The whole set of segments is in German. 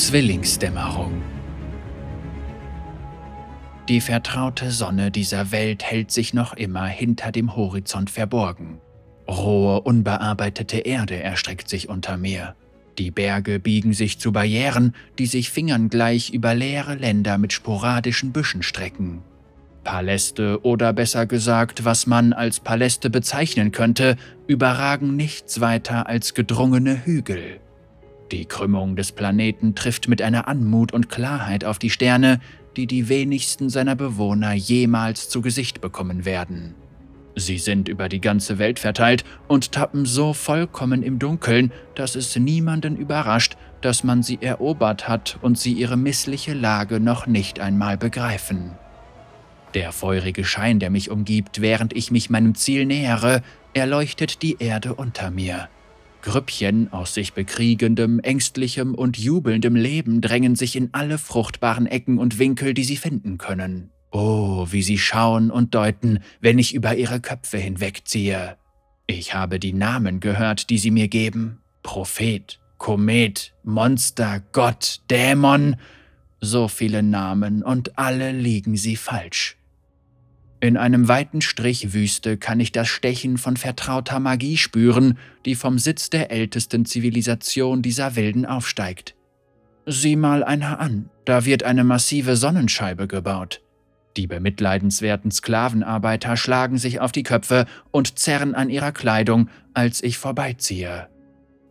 Zwillingsdämmerung. Die vertraute Sonne dieser Welt hält sich noch immer hinter dem Horizont verborgen. Rohe, unbearbeitete Erde erstreckt sich unter mir. Die Berge biegen sich zu Barrieren, die sich fingerngleich über leere Länder mit sporadischen Büschen strecken. Paläste oder besser gesagt, was man als Paläste bezeichnen könnte, überragen nichts weiter als gedrungene Hügel. Die Krümmung des Planeten trifft mit einer Anmut und Klarheit auf die Sterne, die die wenigsten seiner Bewohner jemals zu Gesicht bekommen werden. Sie sind über die ganze Welt verteilt und tappen so vollkommen im Dunkeln, dass es niemanden überrascht, dass man sie erobert hat und sie ihre missliche Lage noch nicht einmal begreifen. Der feurige Schein, der mich umgibt, während ich mich meinem Ziel nähere, erleuchtet die Erde unter mir. Grüppchen aus sich bekriegendem, ängstlichem und jubelndem Leben drängen sich in alle fruchtbaren Ecken und Winkel, die sie finden können. Oh, wie sie schauen und deuten, wenn ich über ihre Köpfe hinwegziehe. Ich habe die Namen gehört, die sie mir geben. Prophet, Komet, Monster, Gott, Dämon. So viele Namen und alle liegen sie falsch. In einem weiten Strich Wüste kann ich das Stechen von vertrauter Magie spüren, die vom Sitz der ältesten Zivilisation dieser Wilden aufsteigt. Sieh mal einer an, da wird eine massive Sonnenscheibe gebaut. Die bemitleidenswerten Sklavenarbeiter schlagen sich auf die Köpfe und zerren an ihrer Kleidung, als ich vorbeiziehe.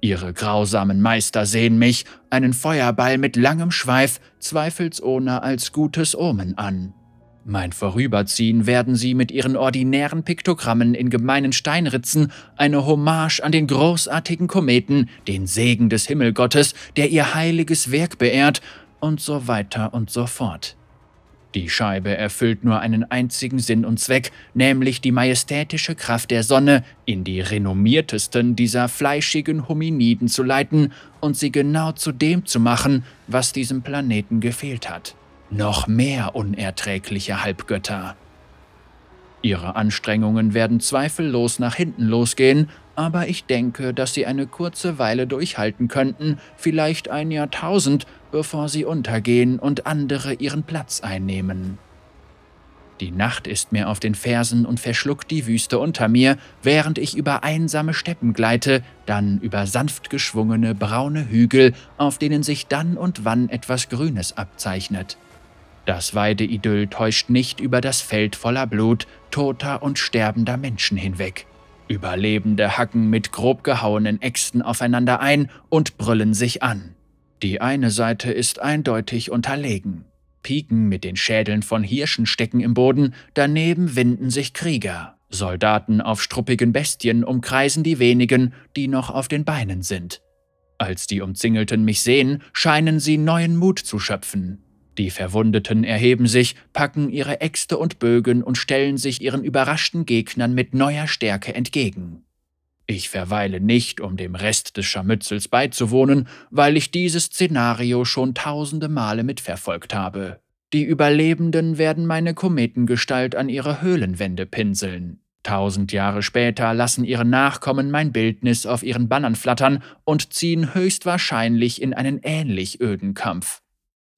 Ihre grausamen Meister sehen mich, einen Feuerball mit langem Schweif, zweifelsohne als gutes Omen an. Mein Vorüberziehen werden sie mit ihren ordinären Piktogrammen in gemeinen Steinritzen eine Hommage an den großartigen Kometen, den Segen des Himmelgottes, der ihr heiliges Werk beehrt, und so weiter und so fort. Die Scheibe erfüllt nur einen einzigen Sinn und Zweck, nämlich die majestätische Kraft der Sonne in die renommiertesten dieser fleischigen Hominiden zu leiten und sie genau zu dem zu machen, was diesem Planeten gefehlt hat noch mehr unerträgliche Halbgötter. Ihre Anstrengungen werden zweifellos nach hinten losgehen, aber ich denke, dass sie eine kurze Weile durchhalten könnten, vielleicht ein Jahrtausend, bevor sie untergehen und andere ihren Platz einnehmen. Die Nacht ist mir auf den Fersen und verschluckt die Wüste unter mir, während ich über einsame Steppen gleite, dann über sanft geschwungene braune Hügel, auf denen sich dann und wann etwas Grünes abzeichnet. Das Weideidyll täuscht nicht über das Feld voller Blut, toter und sterbender Menschen hinweg. Überlebende hacken mit grob gehauenen Äxten aufeinander ein und brüllen sich an. Die eine Seite ist eindeutig unterlegen. Piken mit den Schädeln von Hirschen stecken im Boden, daneben winden sich Krieger. Soldaten auf struppigen Bestien umkreisen die wenigen, die noch auf den Beinen sind. Als die Umzingelten mich sehen, scheinen sie neuen Mut zu schöpfen. Die Verwundeten erheben sich, packen ihre Äxte und Bögen und stellen sich ihren überraschten Gegnern mit neuer Stärke entgegen. Ich verweile nicht, um dem Rest des Scharmützels beizuwohnen, weil ich dieses Szenario schon tausende Male mitverfolgt habe. Die Überlebenden werden meine Kometengestalt an ihre Höhlenwände pinseln. Tausend Jahre später lassen ihre Nachkommen mein Bildnis auf ihren Bannern flattern und ziehen höchstwahrscheinlich in einen ähnlich öden Kampf.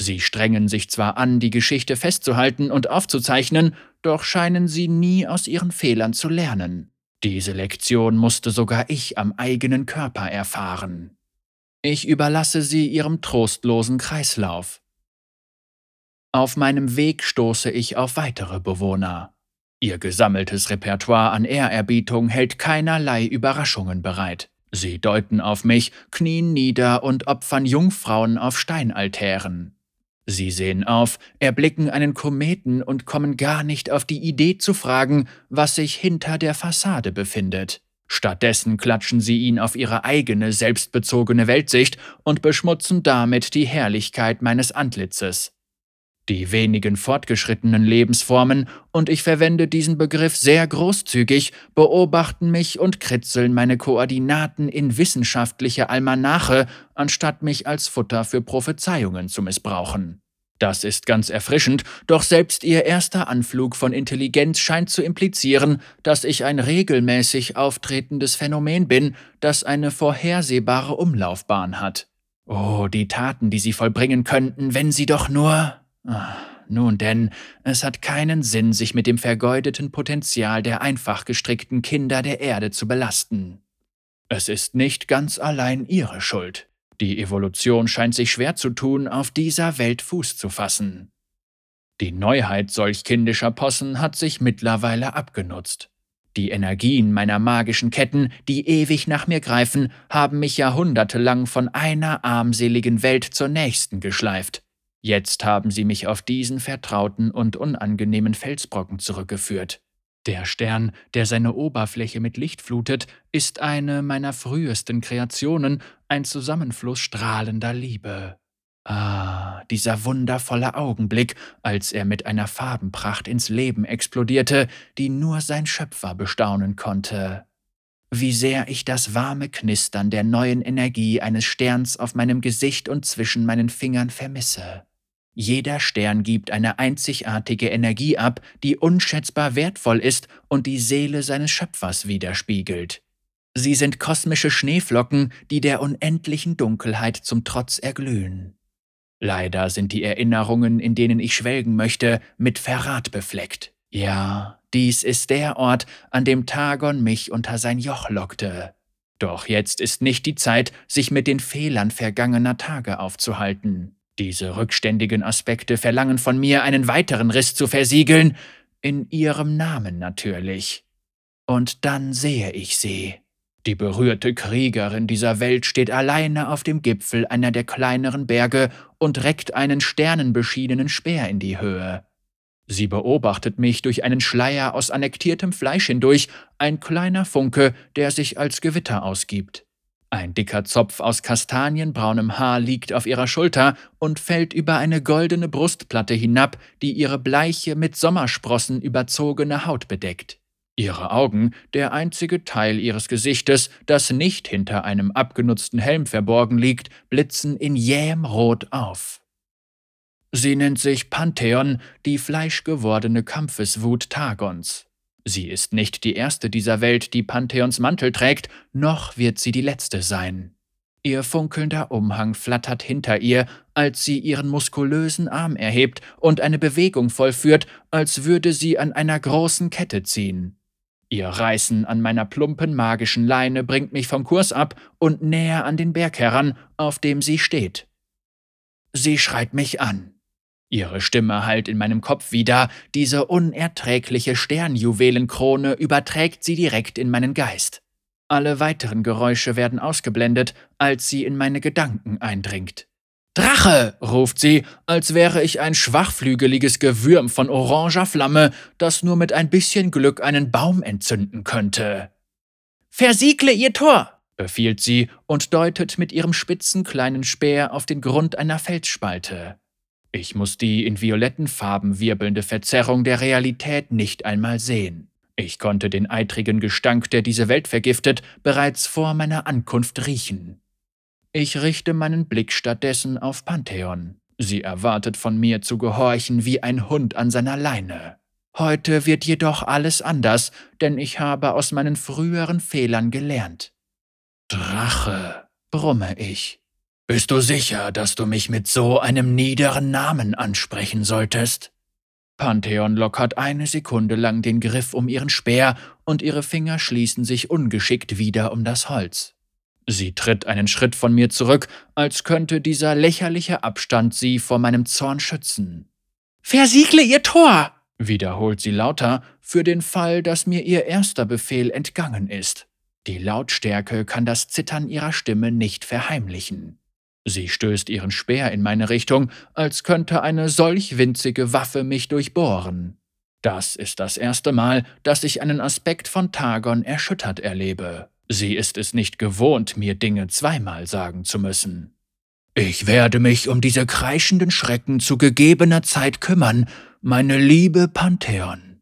Sie strengen sich zwar an, die Geschichte festzuhalten und aufzuzeichnen, doch scheinen sie nie aus ihren Fehlern zu lernen. Diese Lektion musste sogar ich am eigenen Körper erfahren. Ich überlasse sie ihrem trostlosen Kreislauf. Auf meinem Weg stoße ich auf weitere Bewohner. Ihr gesammeltes Repertoire an Ehrerbietung hält keinerlei Überraschungen bereit. Sie deuten auf mich, knien nieder und opfern Jungfrauen auf Steinaltären. Sie sehen auf, erblicken einen Kometen und kommen gar nicht auf die Idee zu fragen, was sich hinter der Fassade befindet. Stattdessen klatschen sie ihn auf ihre eigene selbstbezogene Weltsicht und beschmutzen damit die Herrlichkeit meines Antlitzes. Die wenigen fortgeschrittenen Lebensformen, und ich verwende diesen Begriff sehr großzügig, beobachten mich und kritzeln meine Koordinaten in wissenschaftliche Almanache, anstatt mich als Futter für Prophezeiungen zu missbrauchen. Das ist ganz erfrischend, doch selbst ihr erster Anflug von Intelligenz scheint zu implizieren, dass ich ein regelmäßig auftretendes Phänomen bin, das eine vorhersehbare Umlaufbahn hat. Oh, die Taten, die sie vollbringen könnten, wenn sie doch nur. Ah, nun denn, es hat keinen Sinn, sich mit dem vergeudeten Potenzial der einfach gestrickten Kinder der Erde zu belasten. Es ist nicht ganz allein ihre Schuld. Die Evolution scheint sich schwer zu tun, auf dieser Welt Fuß zu fassen. Die Neuheit solch kindischer Possen hat sich mittlerweile abgenutzt. Die Energien meiner magischen Ketten, die ewig nach mir greifen, haben mich jahrhundertelang von einer armseligen Welt zur nächsten geschleift. Jetzt haben sie mich auf diesen vertrauten und unangenehmen Felsbrocken zurückgeführt. Der Stern, der seine Oberfläche mit Licht flutet, ist eine meiner frühesten Kreationen, ein Zusammenfluss strahlender Liebe. Ah, dieser wundervolle Augenblick, als er mit einer Farbenpracht ins Leben explodierte, die nur sein Schöpfer bestaunen konnte. Wie sehr ich das warme Knistern der neuen Energie eines Sterns auf meinem Gesicht und zwischen meinen Fingern vermisse. Jeder Stern gibt eine einzigartige Energie ab, die unschätzbar wertvoll ist und die Seele seines Schöpfers widerspiegelt. Sie sind kosmische Schneeflocken, die der unendlichen Dunkelheit zum Trotz erglühen. Leider sind die Erinnerungen, in denen ich schwelgen möchte, mit Verrat befleckt. Ja, dies ist der Ort, an dem Tagon mich unter sein Joch lockte. Doch jetzt ist nicht die Zeit, sich mit den Fehlern vergangener Tage aufzuhalten. Diese rückständigen Aspekte verlangen von mir, einen weiteren Riss zu versiegeln, in ihrem Namen natürlich. Und dann sehe ich sie. Die berührte Kriegerin dieser Welt steht alleine auf dem Gipfel einer der kleineren Berge und reckt einen sternenbeschienenen Speer in die Höhe. Sie beobachtet mich durch einen Schleier aus annektiertem Fleisch hindurch, ein kleiner Funke, der sich als Gewitter ausgibt. Ein dicker Zopf aus kastanienbraunem Haar liegt auf ihrer Schulter und fällt über eine goldene Brustplatte hinab, die ihre bleiche, mit Sommersprossen überzogene Haut bedeckt. Ihre Augen, der einzige Teil ihres Gesichtes, das nicht hinter einem abgenutzten Helm verborgen liegt, blitzen in jähem Rot auf. Sie nennt sich Pantheon, die fleischgewordene Kampfeswut Tagons. Sie ist nicht die erste dieser Welt, die Pantheons Mantel trägt, noch wird sie die letzte sein. Ihr funkelnder Umhang flattert hinter ihr, als sie ihren muskulösen Arm erhebt und eine Bewegung vollführt, als würde sie an einer großen Kette ziehen. Ihr Reißen an meiner plumpen magischen Leine bringt mich vom Kurs ab und näher an den Berg heran, auf dem sie steht. Sie schreit mich an. Ihre Stimme hallt in meinem Kopf wieder, diese unerträgliche Sternjuwelenkrone überträgt sie direkt in meinen Geist. Alle weiteren Geräusche werden ausgeblendet, als sie in meine Gedanken eindringt. Drache! ruft sie, als wäre ich ein schwachflügeliges Gewürm von oranger Flamme, das nur mit ein bisschen Glück einen Baum entzünden könnte. Versiegle ihr Tor! befiehlt sie und deutet mit ihrem spitzen kleinen Speer auf den Grund einer Felsspalte. Ich muss die in violetten Farben wirbelnde Verzerrung der Realität nicht einmal sehen. Ich konnte den eitrigen Gestank, der diese Welt vergiftet, bereits vor meiner Ankunft riechen. Ich richte meinen Blick stattdessen auf Pantheon. Sie erwartet von mir zu gehorchen wie ein Hund an seiner Leine. Heute wird jedoch alles anders, denn ich habe aus meinen früheren Fehlern gelernt. Drache, brumme ich. Bist du sicher, dass du mich mit so einem niederen Namen ansprechen solltest? Pantheon lockert eine Sekunde lang den Griff um ihren Speer und ihre Finger schließen sich ungeschickt wieder um das Holz. Sie tritt einen Schritt von mir zurück, als könnte dieser lächerliche Abstand sie vor meinem Zorn schützen. Versiegle ihr Tor! wiederholt sie lauter, für den Fall, dass mir ihr erster Befehl entgangen ist. Die Lautstärke kann das Zittern ihrer Stimme nicht verheimlichen. Sie stößt ihren Speer in meine Richtung, als könnte eine solch winzige Waffe mich durchbohren. Das ist das erste Mal, dass ich einen Aspekt von Tagon erschüttert erlebe. Sie ist es nicht gewohnt, mir Dinge zweimal sagen zu müssen. Ich werde mich um diese kreischenden Schrecken zu gegebener Zeit kümmern, meine liebe Pantheon.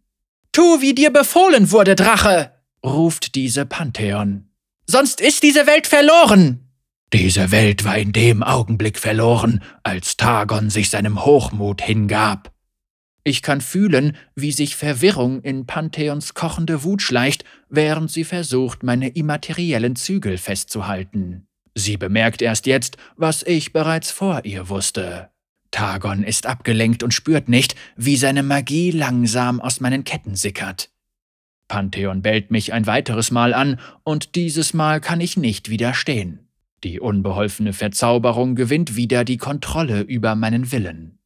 Tu, wie dir befohlen wurde, Drache, ruft diese Pantheon. Sonst ist diese Welt verloren. Diese Welt war in dem Augenblick verloren, als Tagon sich seinem Hochmut hingab. Ich kann fühlen, wie sich Verwirrung in Pantheons kochende Wut schleicht, während sie versucht, meine immateriellen Zügel festzuhalten. Sie bemerkt erst jetzt, was ich bereits vor ihr wusste. Targon ist abgelenkt und spürt nicht, wie seine Magie langsam aus meinen Ketten sickert. Pantheon bellt mich ein weiteres Mal an, und dieses Mal kann ich nicht widerstehen. Die unbeholfene Verzauberung gewinnt wieder die Kontrolle über meinen Willen.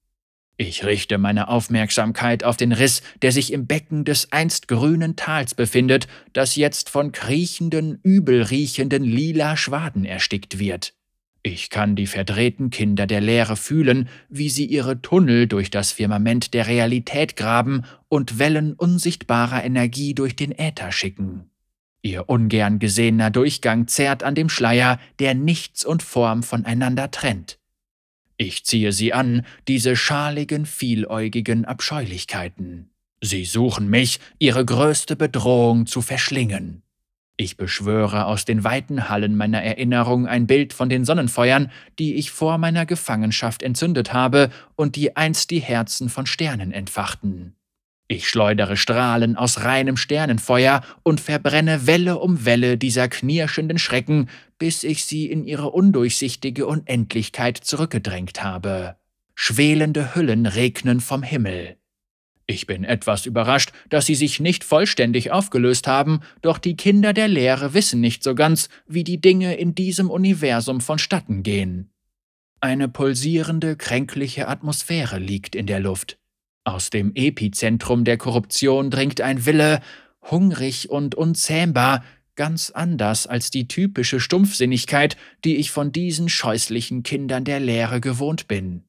Ich richte meine Aufmerksamkeit auf den Riss, der sich im Becken des einst grünen Tals befindet, das jetzt von kriechenden, übelriechenden lila Schwaden erstickt wird. Ich kann die verdrehten Kinder der Leere fühlen, wie sie ihre Tunnel durch das Firmament der Realität graben und Wellen unsichtbarer Energie durch den Äther schicken. Ihr ungern gesehener Durchgang zerrt an dem Schleier, der Nichts und Form voneinander trennt. Ich ziehe sie an, diese schaligen, vieläugigen Abscheulichkeiten. Sie suchen mich, ihre größte Bedrohung zu verschlingen. Ich beschwöre aus den weiten Hallen meiner Erinnerung ein Bild von den Sonnenfeuern, die ich vor meiner Gefangenschaft entzündet habe und die einst die Herzen von Sternen entfachten. Ich schleudere Strahlen aus reinem Sternenfeuer und verbrenne Welle um Welle dieser knirschenden Schrecken, bis ich sie in ihre undurchsichtige Unendlichkeit zurückgedrängt habe. Schwelende Hüllen regnen vom Himmel. Ich bin etwas überrascht, dass sie sich nicht vollständig aufgelöst haben, doch die Kinder der Lehre wissen nicht so ganz, wie die Dinge in diesem Universum vonstatten gehen. Eine pulsierende, kränkliche Atmosphäre liegt in der Luft. Aus dem Epizentrum der Korruption dringt ein Wille, hungrig und unzähmbar, ganz anders als die typische Stumpfsinnigkeit, die ich von diesen scheußlichen Kindern der Lehre gewohnt bin.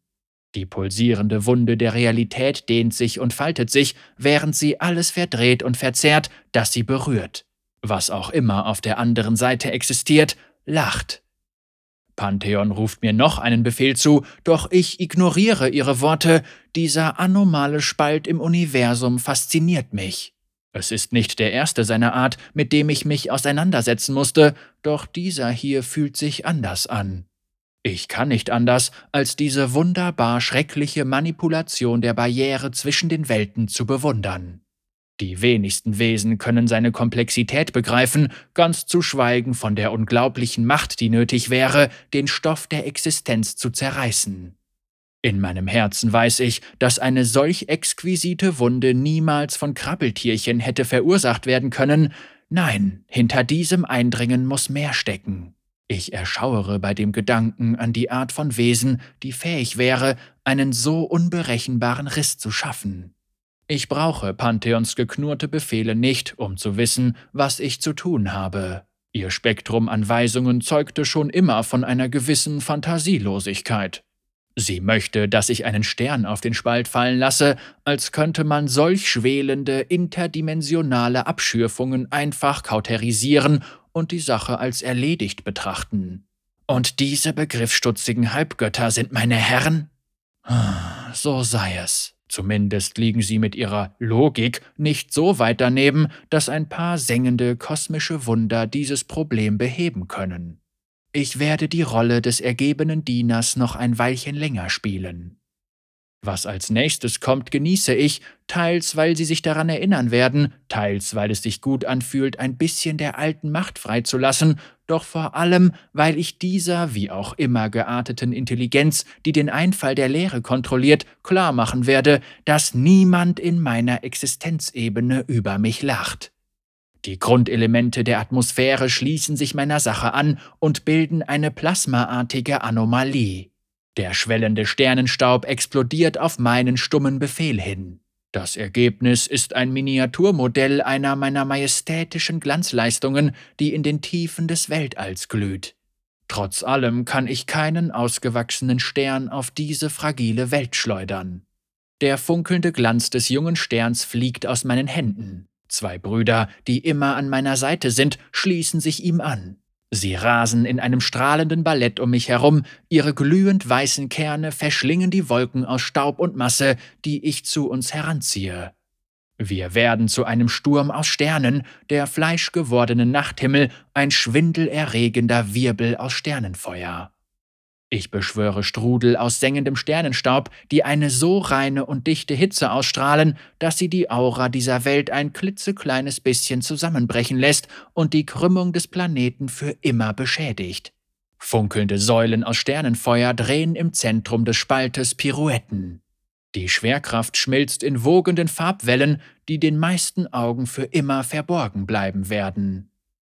Die pulsierende Wunde der Realität dehnt sich und faltet sich, während sie alles verdreht und verzerrt, das sie berührt. Was auch immer auf der anderen Seite existiert, lacht. Pantheon ruft mir noch einen Befehl zu, doch ich ignoriere ihre Worte, dieser anomale Spalt im Universum fasziniert mich. Es ist nicht der erste seiner Art, mit dem ich mich auseinandersetzen musste, doch dieser hier fühlt sich anders an. Ich kann nicht anders, als diese wunderbar schreckliche Manipulation der Barriere zwischen den Welten zu bewundern. Die wenigsten Wesen können seine Komplexität begreifen, ganz zu schweigen von der unglaublichen Macht, die nötig wäre, den Stoff der Existenz zu zerreißen. In meinem Herzen weiß ich, dass eine solch exquisite Wunde niemals von Krabbeltierchen hätte verursacht werden können, nein, hinter diesem Eindringen muss mehr stecken. Ich erschauere bei dem Gedanken an die Art von Wesen, die fähig wäre, einen so unberechenbaren Riss zu schaffen. Ich brauche Pantheons geknurrte Befehle nicht, um zu wissen, was ich zu tun habe. Ihr Spektrum an Weisungen zeugte schon immer von einer gewissen Fantasielosigkeit. Sie möchte, dass ich einen Stern auf den Spalt fallen lasse, als könnte man solch schwelende, interdimensionale Abschürfungen einfach kauterisieren und die Sache als erledigt betrachten. Und diese begriffsstutzigen Halbgötter sind meine Herren? Ah, so sei es. Zumindest liegen sie mit ihrer Logik nicht so weit daneben, dass ein paar sengende kosmische Wunder dieses Problem beheben können. Ich werde die Rolle des ergebenen Dieners noch ein Weilchen länger spielen. Was als nächstes kommt, genieße ich, teils weil sie sich daran erinnern werden, teils weil es sich gut anfühlt, ein bisschen der alten Macht freizulassen, doch vor allem, weil ich dieser wie auch immer gearteten Intelligenz, die den Einfall der Lehre kontrolliert, klar machen werde, dass niemand in meiner Existenzebene über mich lacht. Die Grundelemente der Atmosphäre schließen sich meiner Sache an und bilden eine plasmaartige Anomalie. Der schwellende Sternenstaub explodiert auf meinen stummen Befehl hin. Das Ergebnis ist ein Miniaturmodell einer meiner majestätischen Glanzleistungen, die in den Tiefen des Weltalls glüht. Trotz allem kann ich keinen ausgewachsenen Stern auf diese fragile Welt schleudern. Der funkelnde Glanz des jungen Sterns fliegt aus meinen Händen. Zwei Brüder, die immer an meiner Seite sind, schließen sich ihm an. Sie rasen in einem strahlenden Ballett um mich herum, ihre glühend weißen Kerne verschlingen die Wolken aus Staub und Masse, die ich zu uns heranziehe. Wir werden zu einem Sturm aus Sternen, der fleischgewordene Nachthimmel, ein schwindelerregender Wirbel aus Sternenfeuer. Ich beschwöre Strudel aus sengendem Sternenstaub, die eine so reine und dichte Hitze ausstrahlen, dass sie die Aura dieser Welt ein klitzekleines bisschen zusammenbrechen lässt und die Krümmung des Planeten für immer beschädigt. Funkelnde Säulen aus Sternenfeuer drehen im Zentrum des Spaltes Pirouetten. Die Schwerkraft schmilzt in wogenden Farbwellen, die den meisten Augen für immer verborgen bleiben werden.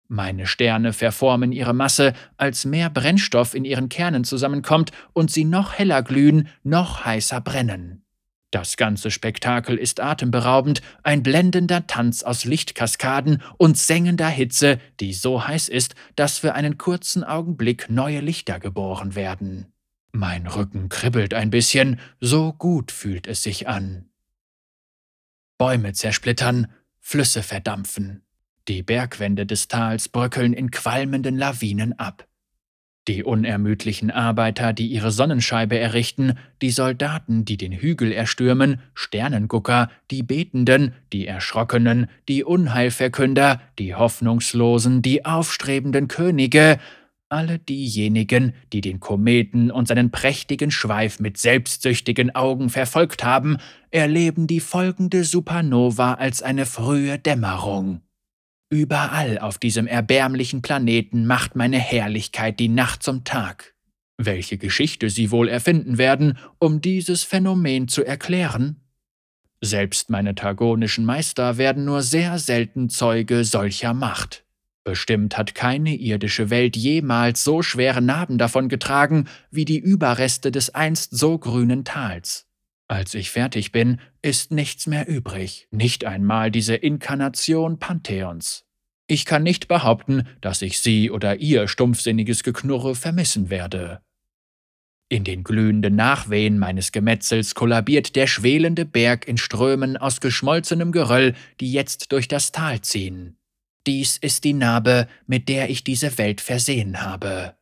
Meine Sterne verformen ihre Masse, als mehr Brennstoff in ihren Kernen zusammenkommt und sie noch heller glühen, noch heißer brennen. Das ganze Spektakel ist atemberaubend, ein blendender Tanz aus Lichtkaskaden und sengender Hitze, die so heiß ist, dass für einen kurzen Augenblick neue Lichter geboren werden. Mein Rücken kribbelt ein bisschen, so gut fühlt es sich an. Bäume zersplittern, Flüsse verdampfen. Die Bergwände des Tals bröckeln in qualmenden Lawinen ab. Die unermüdlichen Arbeiter, die ihre Sonnenscheibe errichten, die Soldaten, die den Hügel erstürmen, Sternengucker, die Betenden, die Erschrockenen, die Unheilverkünder, die Hoffnungslosen, die aufstrebenden Könige, alle diejenigen, die den Kometen und seinen prächtigen Schweif mit selbstsüchtigen Augen verfolgt haben, erleben die folgende Supernova als eine frühe Dämmerung. Überall auf diesem erbärmlichen Planeten macht meine Herrlichkeit die Nacht zum Tag. Welche Geschichte sie wohl erfinden werden, um dieses Phänomen zu erklären? Selbst meine targonischen Meister werden nur sehr selten Zeuge solcher Macht. Bestimmt hat keine irdische Welt jemals so schwere Narben davon getragen wie die Überreste des einst so grünen Tals. Als ich fertig bin, ist nichts mehr übrig, nicht einmal diese Inkarnation Pantheons. Ich kann nicht behaupten, dass ich sie oder ihr stumpfsinniges Geknurre vermissen werde. In den glühenden Nachwehen meines Gemetzels kollabiert der schwelende Berg in Strömen aus geschmolzenem Geröll, die jetzt durch das Tal ziehen. Dies ist die Narbe, mit der ich diese Welt versehen habe.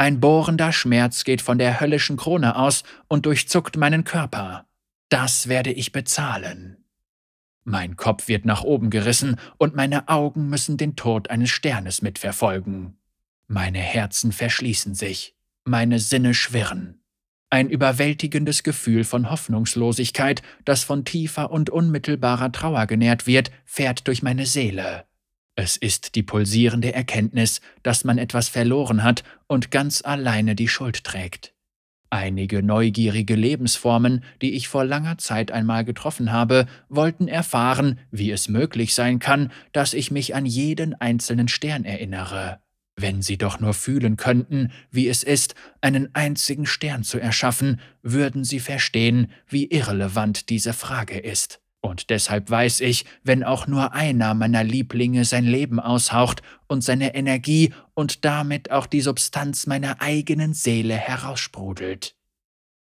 Ein bohrender Schmerz geht von der höllischen Krone aus und durchzuckt meinen Körper. Das werde ich bezahlen. Mein Kopf wird nach oben gerissen und meine Augen müssen den Tod eines Sternes mitverfolgen. Meine Herzen verschließen sich, meine Sinne schwirren. Ein überwältigendes Gefühl von Hoffnungslosigkeit, das von tiefer und unmittelbarer Trauer genährt wird, fährt durch meine Seele. Es ist die pulsierende Erkenntnis, dass man etwas verloren hat und ganz alleine die Schuld trägt. Einige neugierige Lebensformen, die ich vor langer Zeit einmal getroffen habe, wollten erfahren, wie es möglich sein kann, dass ich mich an jeden einzelnen Stern erinnere. Wenn sie doch nur fühlen könnten, wie es ist, einen einzigen Stern zu erschaffen, würden sie verstehen, wie irrelevant diese Frage ist. Und deshalb weiß ich, wenn auch nur einer meiner Lieblinge sein Leben aushaucht und seine Energie und damit auch die Substanz meiner eigenen Seele heraussprudelt.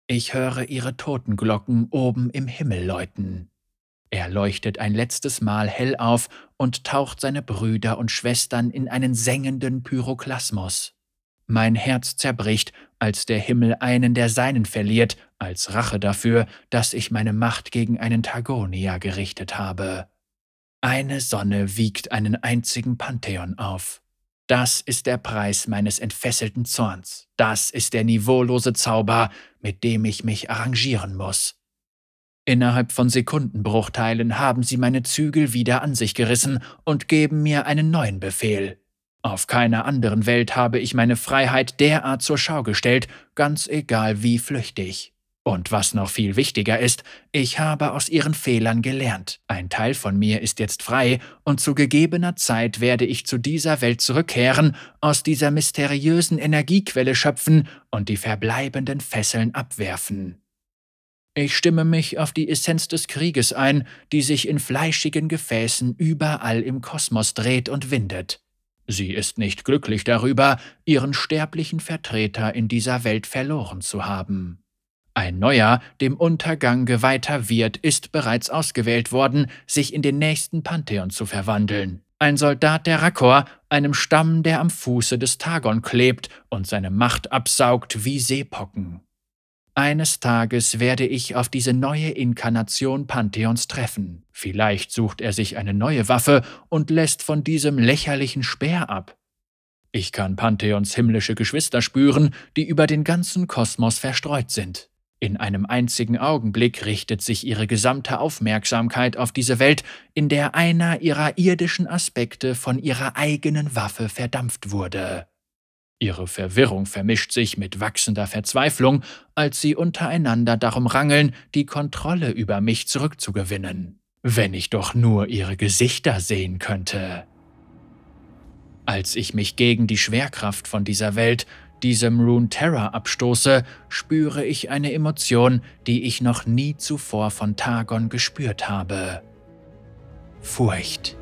Ich höre ihre Totenglocken oben im Himmel läuten. Er leuchtet ein letztes Mal hell auf und taucht seine Brüder und Schwestern in einen sengenden Pyroklasmus. Mein Herz zerbricht, als der Himmel einen der Seinen verliert, als Rache dafür, dass ich meine Macht gegen einen Targonia gerichtet habe. Eine Sonne wiegt einen einzigen Pantheon auf. Das ist der Preis meines entfesselten Zorns. Das ist der niveaulose Zauber, mit dem ich mich arrangieren muss. Innerhalb von Sekundenbruchteilen haben sie meine Zügel wieder an sich gerissen und geben mir einen neuen Befehl. Auf keiner anderen Welt habe ich meine Freiheit derart zur Schau gestellt, ganz egal wie flüchtig. Und was noch viel wichtiger ist, ich habe aus ihren Fehlern gelernt. Ein Teil von mir ist jetzt frei, und zu gegebener Zeit werde ich zu dieser Welt zurückkehren, aus dieser mysteriösen Energiequelle schöpfen und die verbleibenden Fesseln abwerfen. Ich stimme mich auf die Essenz des Krieges ein, die sich in fleischigen Gefäßen überall im Kosmos dreht und windet. Sie ist nicht glücklich darüber, ihren sterblichen Vertreter in dieser Welt verloren zu haben. Ein neuer, dem Untergang geweihter Wirt ist bereits ausgewählt worden, sich in den nächsten Pantheon zu verwandeln. Ein Soldat der Rakor, einem Stamm, der am Fuße des Tagon klebt und seine Macht absaugt wie Seepocken. Eines Tages werde ich auf diese neue Inkarnation Pantheons treffen. Vielleicht sucht er sich eine neue Waffe und lässt von diesem lächerlichen Speer ab. Ich kann Pantheons himmlische Geschwister spüren, die über den ganzen Kosmos verstreut sind. In einem einzigen Augenblick richtet sich ihre gesamte Aufmerksamkeit auf diese Welt, in der einer ihrer irdischen Aspekte von ihrer eigenen Waffe verdampft wurde. Ihre Verwirrung vermischt sich mit wachsender Verzweiflung, als sie untereinander darum rangeln, die Kontrolle über mich zurückzugewinnen. Wenn ich doch nur ihre Gesichter sehen könnte. Als ich mich gegen die Schwerkraft von dieser Welt, diesem Rune Terror abstoße, spüre ich eine Emotion, die ich noch nie zuvor von Targon gespürt habe. Furcht.